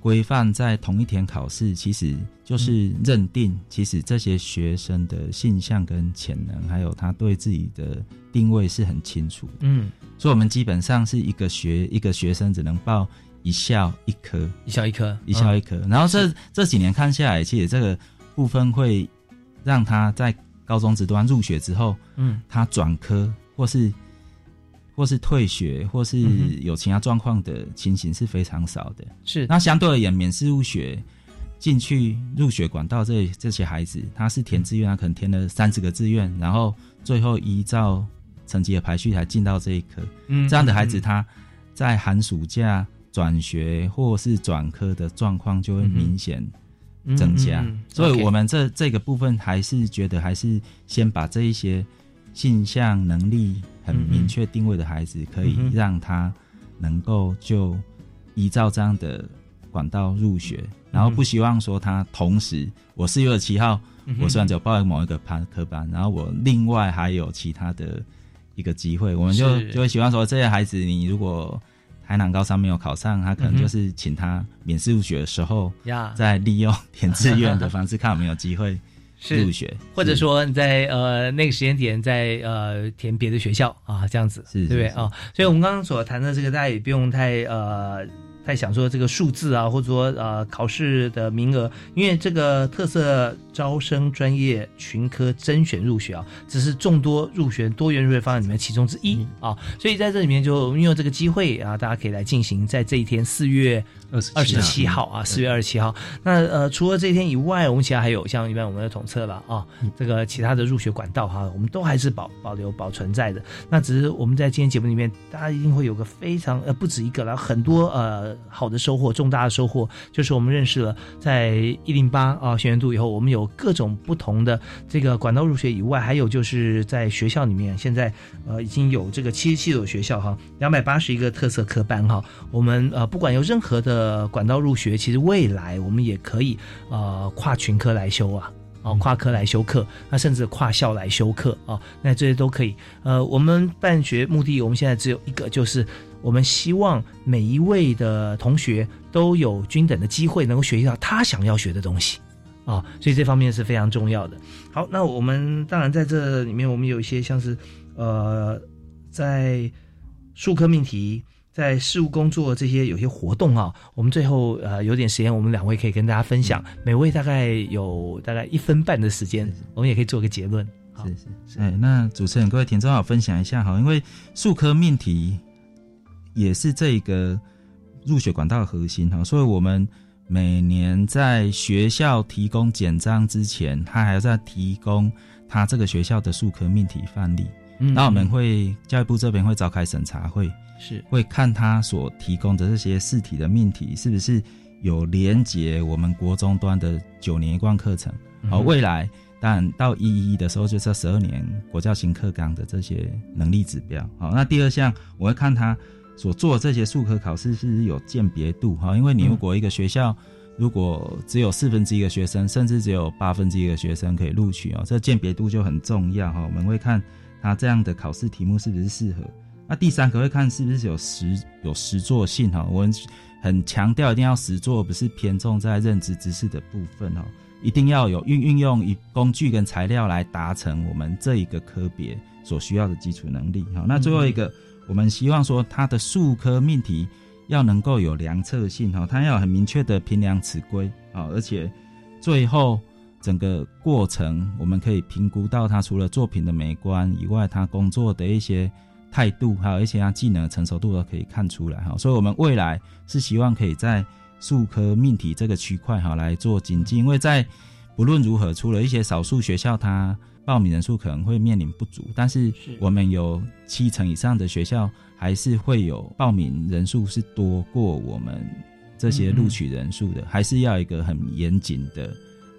规范在同一天考试，其实就是认定，其实这些学生的性向跟潜能，还有他对自己的定位是很清楚的。嗯，所以我们基本上是一个学一个学生只能报一校一科，一校一科，一校一科。嗯。然后这这几年看下来，其实这个部分会让他在高中职端入学之后，嗯，他转科或是或是退学，或是有其他状况的情形是非常少的。是那相对而言，免试入学进去入学管道这这些孩子，他是填志愿，他可能填了三十个志愿，然后最后依照成绩的排序才进到这一科。嗯这样的孩子他在寒暑假转学或是转科的状况就会明显增加。嗯嗯嗯嗯所以我们这这个部分还是觉得还是先把这一些性向能力很明确定位的孩子，可以让他能够就依照这样的管道入学，然后不希望说他同时我四月二七号嗯我虽然只有报了某一个班科班，然后我另外还有其他的一个机会，我们就就会希望说这些孩子你如果台南高三没有考上，他可能就是请他免试入学的时候呀。再利用填志愿的方式看有没有机会是入学，或者说你在呃那个时间点在呃填别的学校啊，这样子，是对不对？是。啊？所以我们刚刚所谈的这个，大家也不用太呃太想说这个数字啊，或者说呃考试的名额，因为这个特色招生专业群科甄选入学啊，只是众多入学多元入学方案里面其中之一。啊，所以在这里面就运用这个机会啊，大家可以来进行在这一天四月二十七号啊，四月二十七号。那呃，除了这一天以外，我们其他还有像一般我们的统测了啊，这个其他的入学管道哈，我们都还是保保留保存在的。那只是我们在今天节目里面，大家一定会有个非常呃不止一个了，很多呃好的收获，重大的收获就是我们认识了在一零八啊学员度以后，我们有各种不同的这个管道入学以外，还有就是在学校里面，现在呃已经有这个七十七所学校哈，两百八十一个特色科班哈，我们呃不管有任何的管道入学，其实未来我们也可以呃跨群科来修啊。哦，跨科来修课，那甚至跨校来修课啊，那这些都可以。呃，我们办学目的，我们现在只有一个，就是我们希望每一位的同学都有均等的机会，能够学习到他想要学的东西啊，所以这方面是非常重要的。好，那我们当然在这里面，我们有一些像是呃，在数科命题。在事务工作这些有些活动啊，我们最后呃有点时间，我们两位可以跟大家分享，每位大概有大概一分半的时间，我们也可以做个结论。是是是，哎，那主持人各位听众好，分享一下哈，因为数科命题也是这个入学管道的核心哈，所以我们每年在学校提供简章之前，他还要再提供他这个学校的数科命题范例，那我们会教育部这边会召开审查会。是会看他所提供的这些试题的命题是不是有连接我们国中端的九年一贯课程，而未来当然到一一的时候，就这十二年国教新课纲的这些能力指标。好，那第二项我会看他所做这些数科考试是不是有鉴别度。哈，因为你如果一个学校如果只有四分之一的学生，甚至只有八分之一的学生可以录取哦，这鉴别度就很重要哈。我们会看他这样的考试题目是不是适合。那第三个会看是不是有实有实作性哈，我们很强调一定要实作，不是偏重在认知知识的部分哦，一定要有运运用以工具跟材料来达成我们这一个科别所需要的基础能力哈。那最后一个，我们希望说它的数科命题要能够有量测性哈，它要很明确的评量尺规啊，而且最后整个过程我们可以评估到它除了作品的美观以外，它工作的一些。态度还有一些他技能成熟度都可以看出来哈，所以我们未来是希望可以在数科命题这个区块哈来做精进，因为在不论如何，除了一些少数学校它报名人数可能会面临不足，但是我们有七成以上的学校还是会有报名人数是多过我们这些录取人数的，还是要一个很严谨的。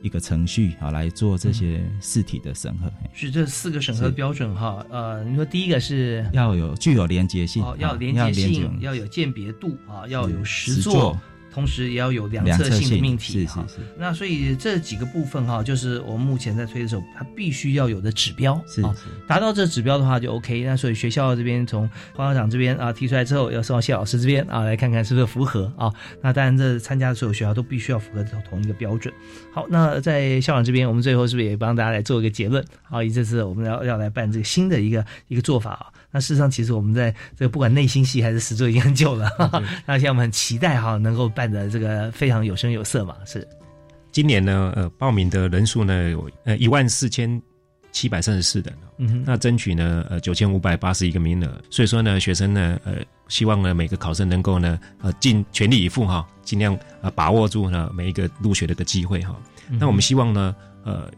一个程序啊来做这些试题的审核，是这四个审核标准哈。呃，你说第一个是要有具有连接性，要连接性，要有鉴别度啊，要有实作。同时也要有量测性的命题哈，那所以这几个部分哈，就是我们目前在推的时候，它必须要有的指标啊，达到这指标的话就 OK。那所以学校这边从黄校长这边啊提出来之后，要送到谢老师这边啊来看看是不是符合啊。那当然这参加的所有学校都必须要符合同一个标准。好，那在校长这边，我们最后是不是也帮大家来做一个结论？好，以这次我们要要来办这个新的一个一个做法啊。那事实上，其实我们在这个不管内心戏还是实作已经很久了。那现在我们很期待哈，能够办的这个非常有声有色嘛。是，今年呢，呃，报名的人数呢有呃一万四千七百三十四人，嗯，那争取呢呃九千五百八十一个名额。所以说呢，学生呢呃希望呢每个考生能够呢呃尽全力以赴哈，尽量呃把握住呢每一个入学的个机会哈。那我们希望呢呃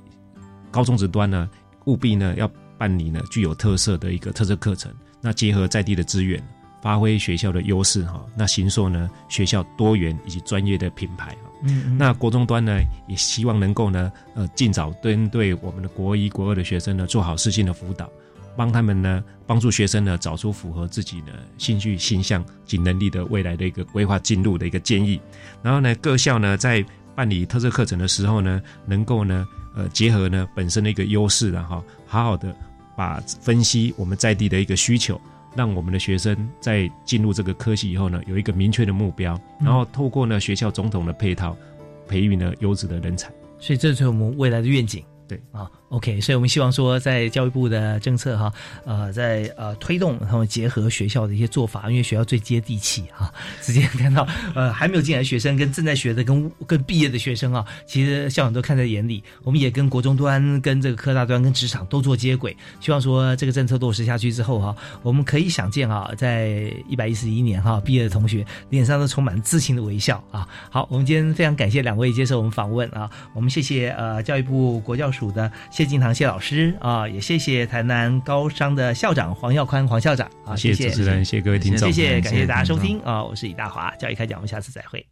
高中职端呢务必呢要。办理呢具有特色的一个特色课程，那结合在地的资源，发挥学校的优势哈，那形塑呢学校多元以及专业的品牌哈。嗯，那国中端呢也希望能够呢呃尽早针对我们的国一国二的学生呢做好适性的辅导，帮他们呢帮助学生呢找出符合自己的兴趣、形象及能力的未来的一个规划进入的一个建议。然后呢各校呢在办理特色课程的时候呢，能够呢呃结合呢本身的一个优势然后好好的。把分析我们在地的一个需求，让我们的学生在进入这个科系以后呢，有一个明确的目标，然后透过呢学校总统的配套，培育呢优质的人才。所以这是我们未来的愿景。对啊。OK，所以我们希望说，在教育部的政策哈，呃，在呃推动他们结合学校的一些做法，因为学校最接地气哈，直接看到呃还没有进来的学生跟正在学的跟跟毕业的学生啊，其实校长都看在眼里。我们也跟国中端、跟这个科大端、跟职场都做接轨，希望说这个政策落实下去之后哈，我们可以想见啊，在一百一十一年哈毕业的同学脸上都充满自信的微笑啊。好，我们今天非常感谢两位接受我们访问啊，我们谢谢呃教育部国教署的谢。谢金堂谢老师啊，也谢谢台南高商的校长黄耀宽黄校长啊，谢谢主持人，谢谢各位听众，谢谢感谢大家收听啊，我是李大华，教育开讲，我们下次再会。